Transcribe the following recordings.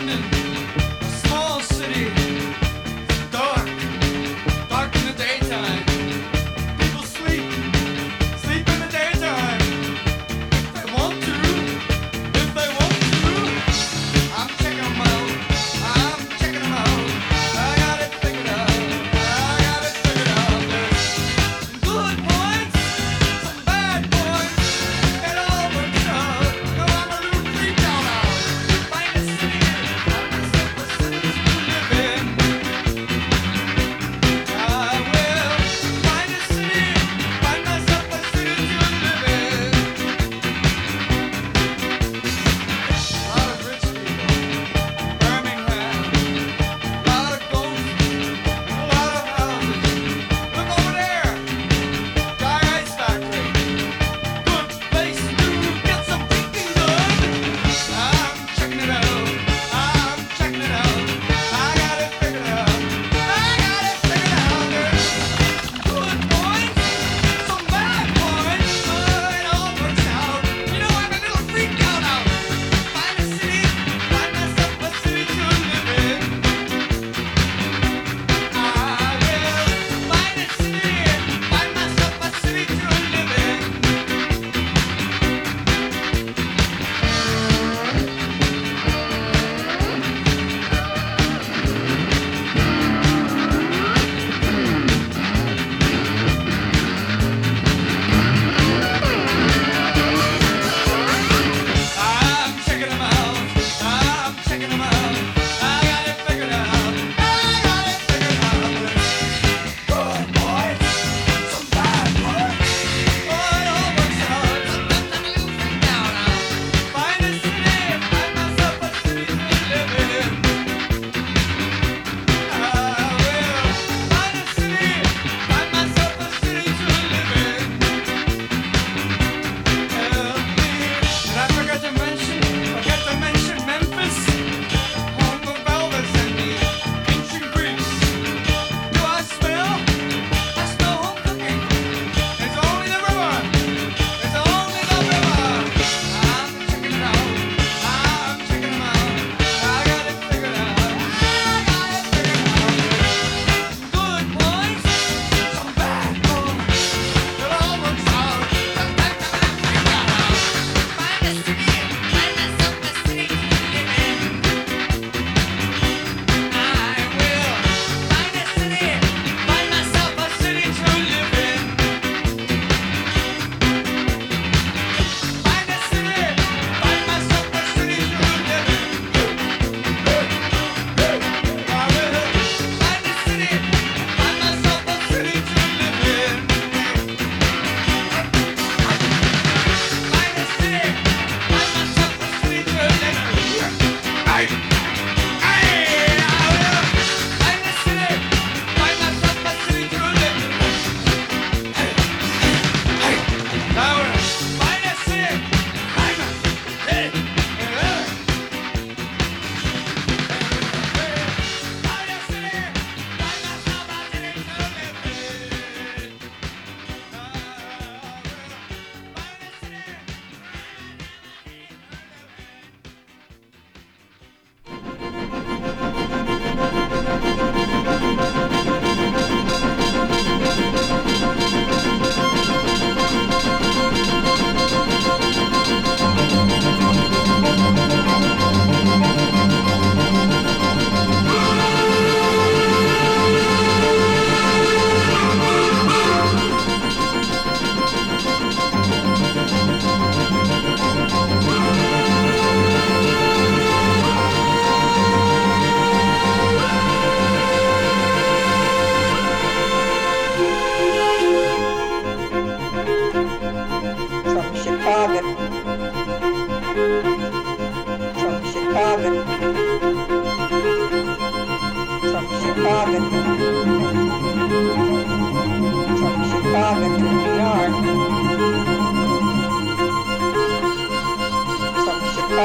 London, small city.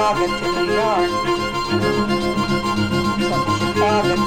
Chicago to New York, from Chicago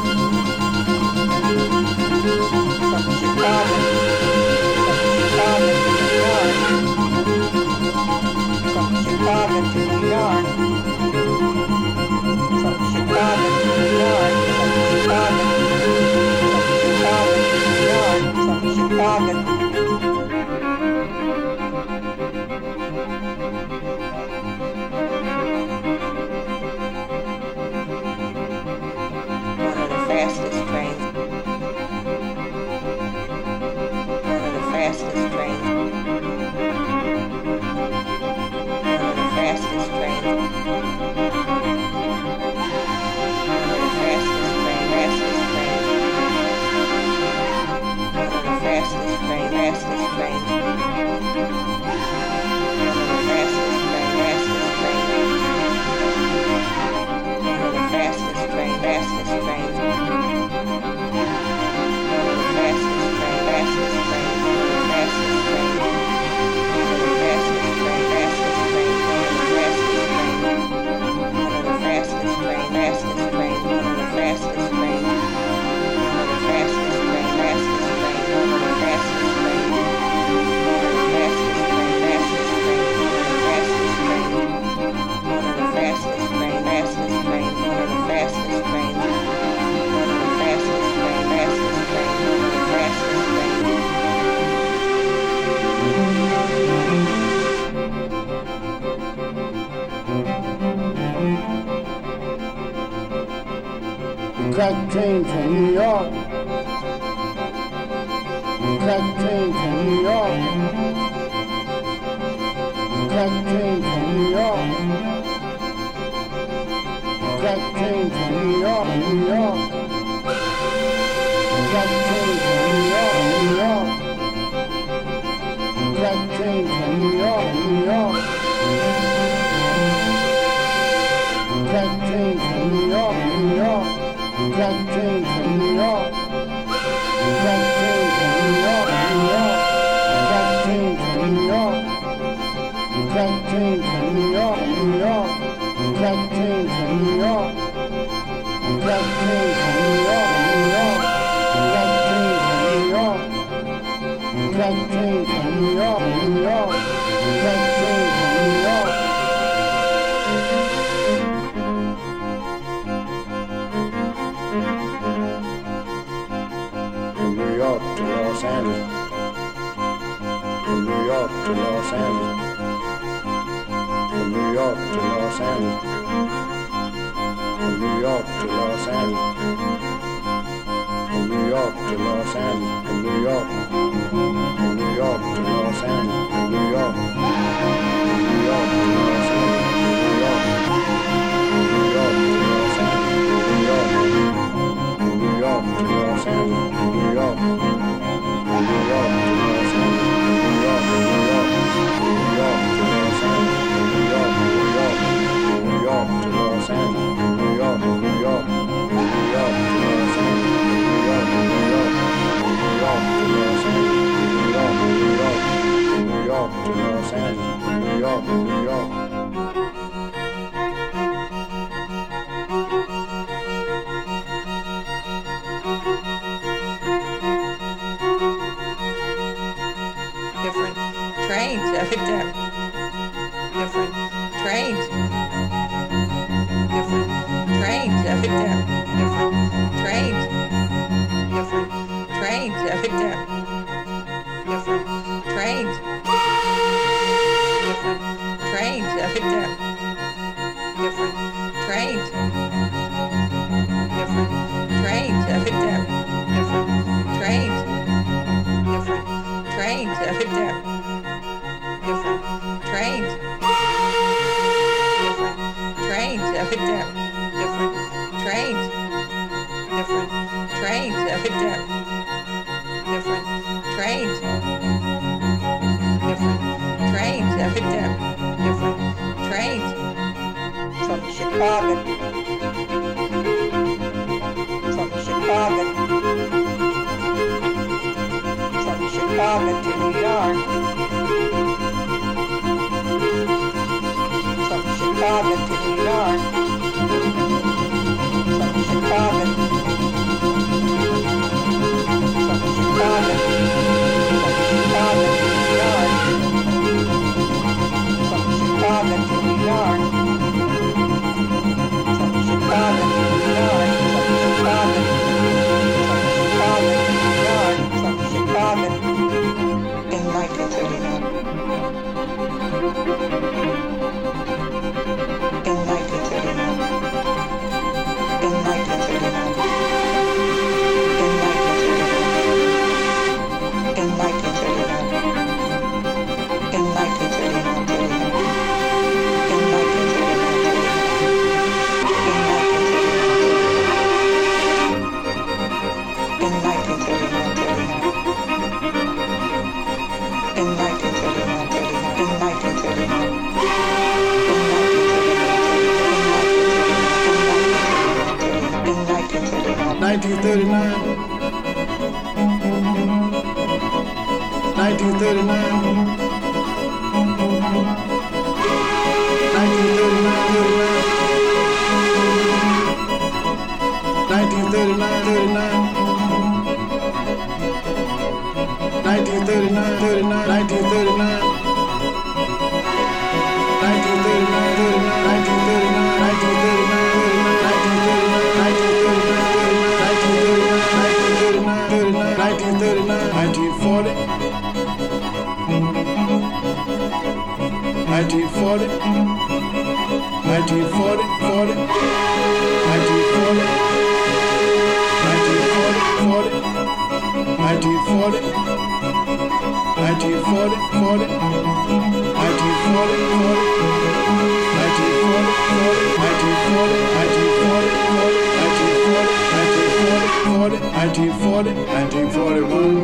all the too dark. 1939. 1939. 1939, 1939, 1939, 1939. 1940, 1941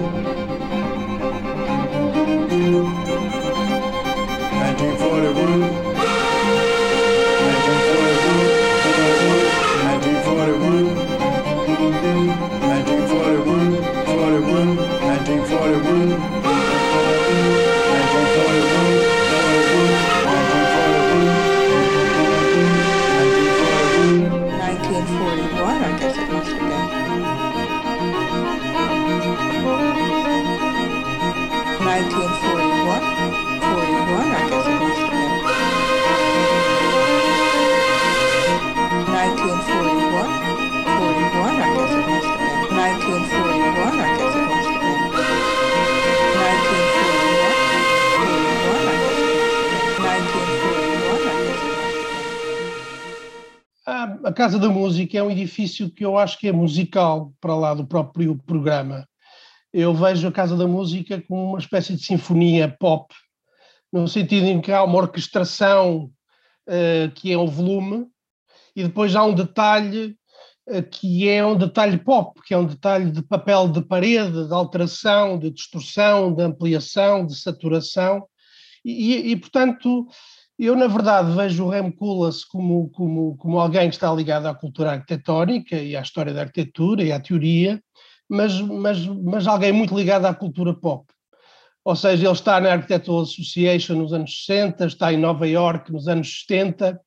Casa da Música é um edifício que eu acho que é musical, para lá do próprio programa. Eu vejo a Casa da Música como uma espécie de sinfonia pop, no sentido em que há uma orquestração uh, que é o volume, e depois há um detalhe uh, que é um detalhe pop, que é um detalhe de papel de parede, de alteração, de distorção, de ampliação, de saturação, e, e portanto eu, na verdade, vejo o Rem Koolhaas como, como, como alguém que está ligado à cultura arquitetónica e à história da arquitetura e à teoria, mas, mas, mas alguém muito ligado à cultura pop. Ou seja, ele está na Architectural Association nos anos 60, está em Nova York nos anos 70,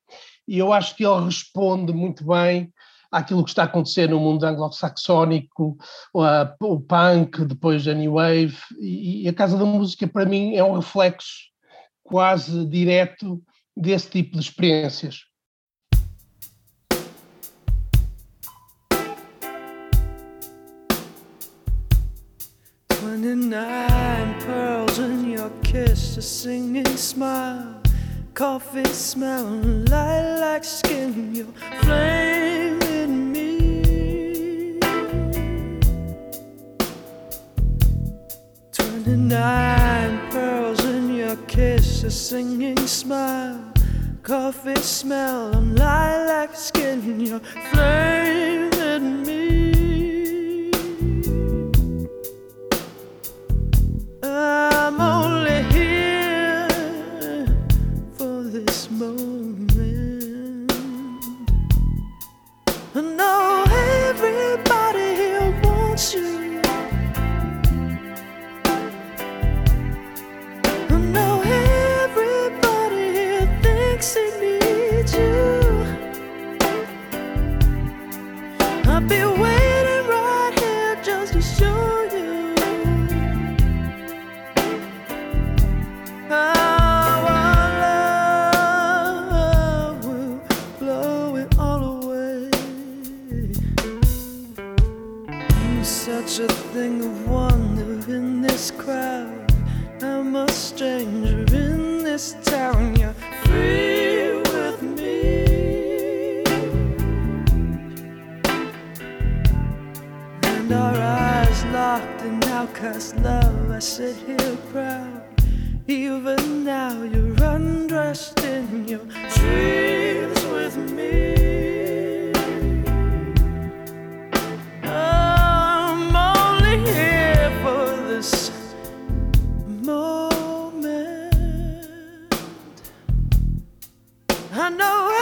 e eu acho que ele responde muito bem àquilo que está a acontecer no mundo anglo-saxónico, o punk, depois a New Wave, e a Casa da Música, para mim, é um reflexo quase direto desse tipo de experiências. Twenty-nine pearls in your kiss, a singing smile, coffee smell, lilac skin, your flame in me. Twenty-nine kiss, a singing smile, coffee smell, and lilac skin, your flame I know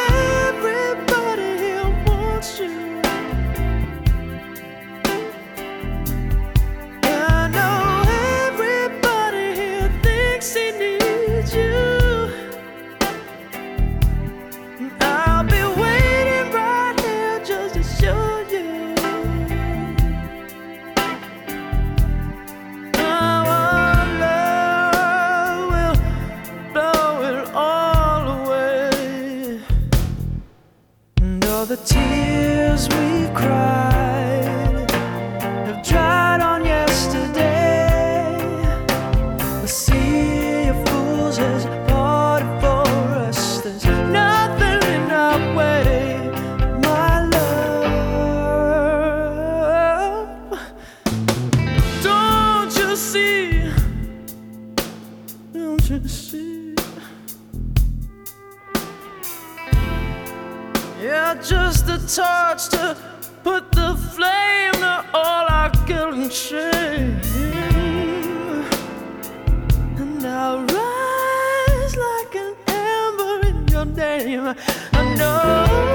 to the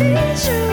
river. Love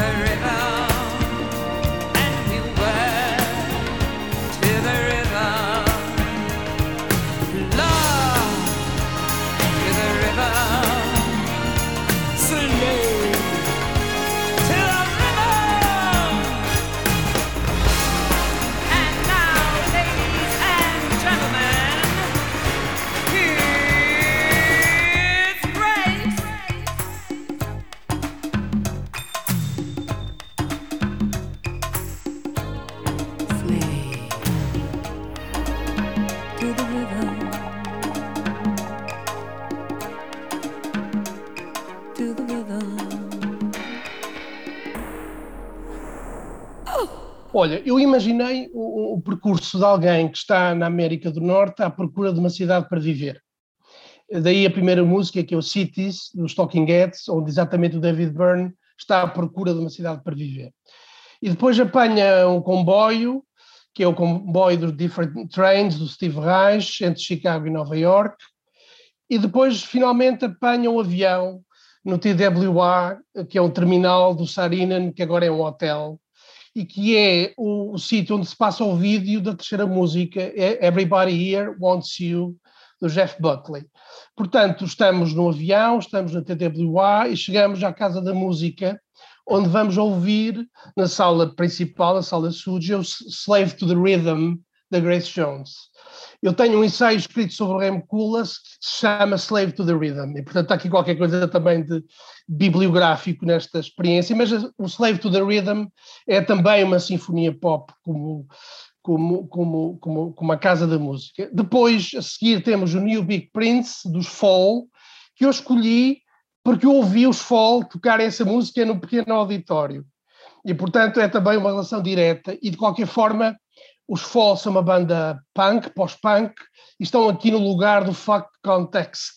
forever Olha, eu imaginei o, o, percurso de alguém que está na América do Norte à procura de uma cidade para viver. Daí a primeira música, que é o Cities, dos Talking Heads, onde exatamente o David Byrne está à procura de uma cidade para viver. E depois apanha um comboio, que é o comboio dos Different Trains, do Steve Reich, entre Chicago e Nova York, e depois finalmente apanha um avião no TWA, que é o terminal do Sarinen, que agora é um hotel, e que é o, o sítio onde se passa o vídeo da terceira música, é Everybody Here Wants You, do Jeff Buckley. Portanto, estamos no avião, estamos na TWA e chegamos à Casa da Música, onde vamos ouvir na sala principal, na sala studio, Slave to the Rhythm, da Grace Jones eu tenho um ensaio escrito sobre o Rem Koolhaas que se chama Slave to the Rhythm, e portanto está aqui qualquer coisa também de bibliográfico nesta experiência, mas o Slave to the Rhythm é também uma sinfonia pop, como, como, como, como, como a Casa da Música. Depois, a seguir, temos o New Big Prince, dos Fall, que eu escolhi porque eu ouvi os Fall tocar essa música no pequeno auditório. E, portanto, é também uma relação direta, e de qualquer forma os Fall são uma banda punk, pós-punk, e estão aqui no lugar do Fuck Context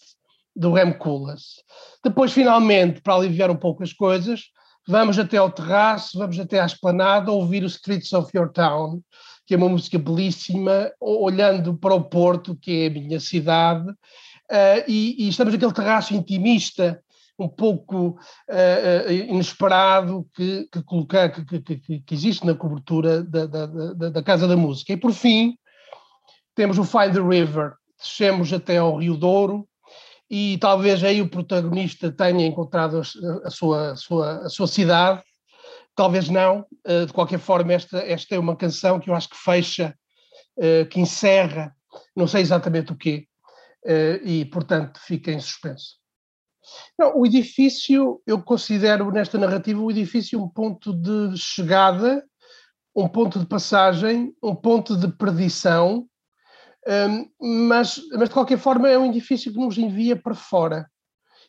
do Rem Koolhaas. Depois, finalmente, para aliviar um pouco as coisas, vamos até ao terraço, vamos até à esplanada ouvir o Streets of Your Town, que é uma música belíssima, olhando para o Porto, que é a minha cidade, uh, e, e, estamos naquele terraço intimista um pouco uh, inesperado que, que, colocar, que, que, que, existe na cobertura da, da, da, da, Casa da Música. E por fim, temos o Find the River, descemos até ao Rio Douro e talvez aí o protagonista tenha encontrado a, a, sua, a, sua, a sua cidade, talvez não. Uh, de qualquer forma, esta, esta é uma canção que eu acho que fecha, uh, que encerra, não sei exatamente o quê, e portanto fica em suspenso. Não, o edifício, eu considero nesta narrativa o edifício um ponto de chegada, um ponto de passagem, um ponto de perdição, um, mas, mas de qualquer forma é um edifício que nos envia para fora.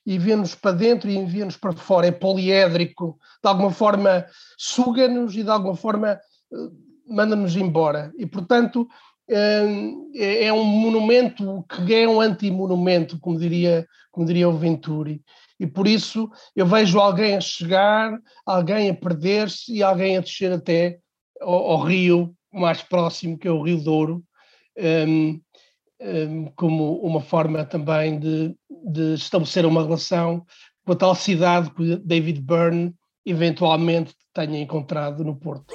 Envia-nos para dentro e envia-nos para fora. É poliédrico, de alguma forma suga-nos e de alguma forma uh, manda-nos embora. E, portanto, é, é um monumento que é um anti-monumento, como diria como diria o Venturi. E por isso eu vejo alguém a chegar, alguém a perder-se e alguém a descer até ao, ao, rio mais próximo, que é o Rio Douro, um, um, como uma forma também de, de, estabelecer uma relação com a tal cidade que David Byrne eventualmente tenha encontrado no Porto.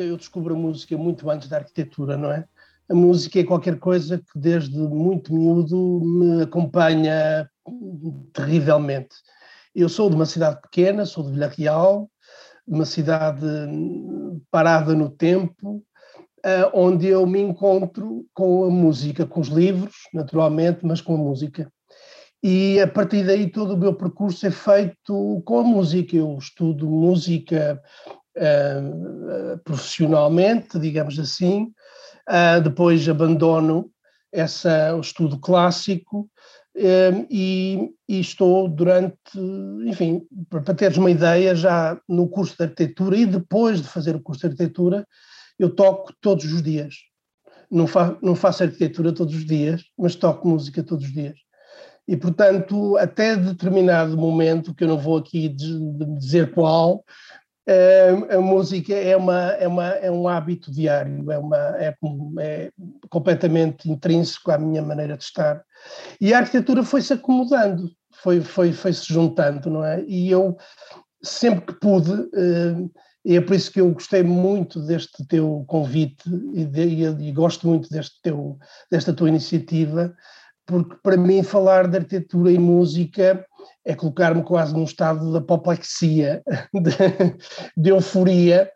Música, eu descubro a música muito antes da arquitetura, não é? A música é qualquer coisa que desde muito miúdo me acompanha terrivelmente. Eu sou de uma cidade pequena, sou de Vila Real, uma cidade hum, parada no tempo, ah, onde eu me encontro com a música, com os livros, naturalmente, mas com a música. E a partir daí todo o meu percurso é feito com a música. Eu estudo música ah, profissionalmente, digamos assim, ah, depois abandono essa, o estudo clássico eh, e, e estou durante, enfim, para teres uma ideia, já no curso de arquitetura e depois de fazer o curso de arquitetura, eu toco todos os dias. Não, fa não faço arquitetura todos os dias, mas toco música todos os dias. E, portanto, até determinado momento, que eu não vou aqui dizer qual, a música é, uma, é, uma, é um hábito diário, é, uma, é, é completamente intrínseco à minha maneira de estar. E a arquitetura foi-se acomodando, foi, foi, foi-se juntando, não é? E eu, sempre que pude, eh, e é por isso que eu gostei muito deste teu convite e, de- e- e gosto muito deste teu, desta tua iniciativa, porque para mim falar de arquitetura e música é colocar-me quase num estado de apoplexia, de, de euforia,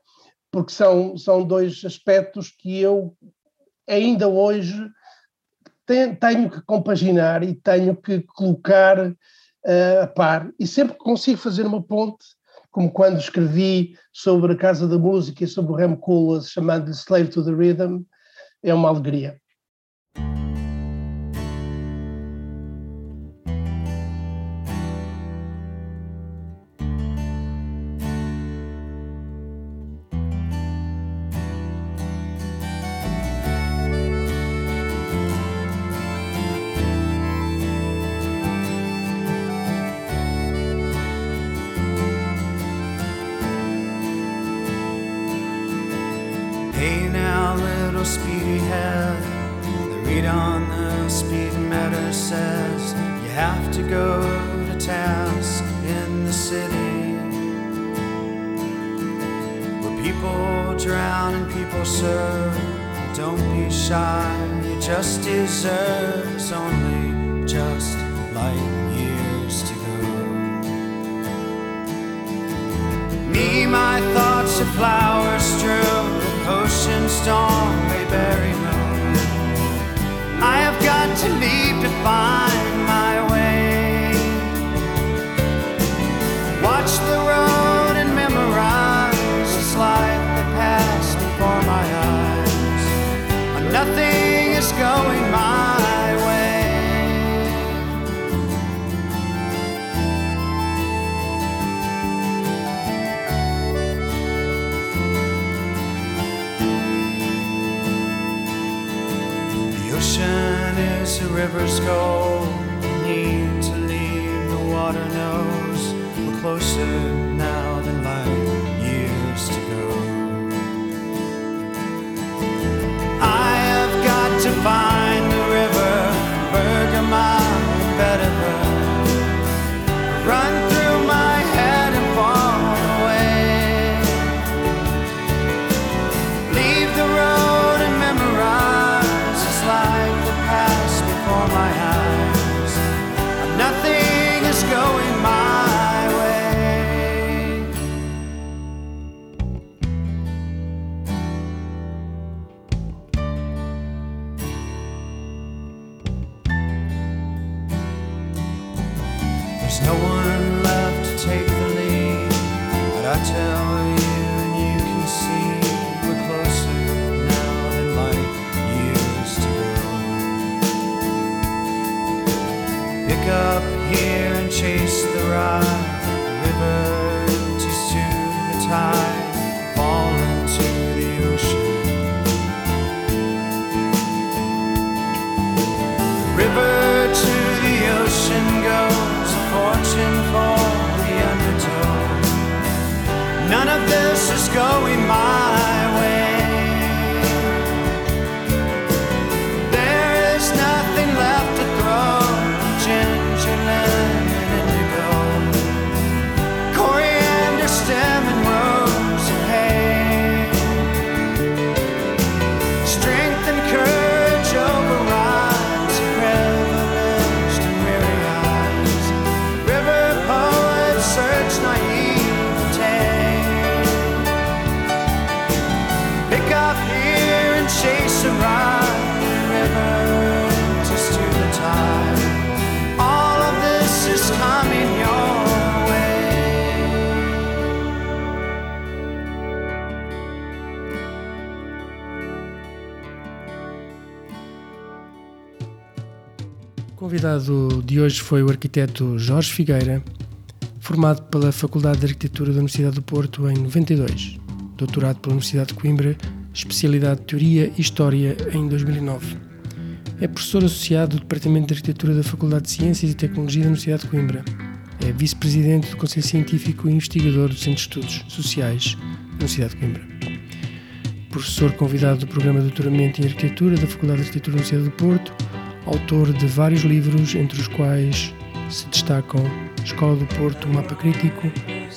porque são, são dois aspectos que eu ainda hoje tenho, que compaginar e tenho que colocar eh, a par. E sempre que consigo fazer uma ponte, como quando escrevi sobre a Casa da Música e sobre o Rem Koolhaas, chamando-lhe Slave to the Rhythm, é uma alegria. There's no one left to take the lead, but I tell you and you can see we're closer now than light years to go. Pick up here and chase the ride. This is going my convidado de hoje foi o arquiteto Jorge Figueira, formado pela Faculdade de Arquitetura da Universidade do Porto em 92, doutorado pela Universidade de Coimbra, especialidade de Teoria e História em 2009. É professor associado do Departamento de Arquitetura da Faculdade de Ciências e Tecnologia da Universidade de Coimbra. É vice-presidente do Conselho Científico e investigador do Centro de Estudos Sociais da Universidade de Coimbra. Professor convidado do Programa de Doutoramento em Arquitetura da Faculdade de Arquitetura da Universidade do Porto, autor de vários livros, entre os quais se destacam Escola do Porto, Mapa Crítico,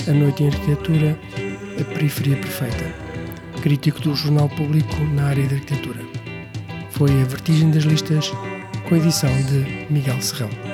A Noite em Arquitetura, A Periferia Perfeita. Crítico do Jornal Público na área de arquitetura. Foi a Vertigem das Listas, com edição de Miguel Serrão.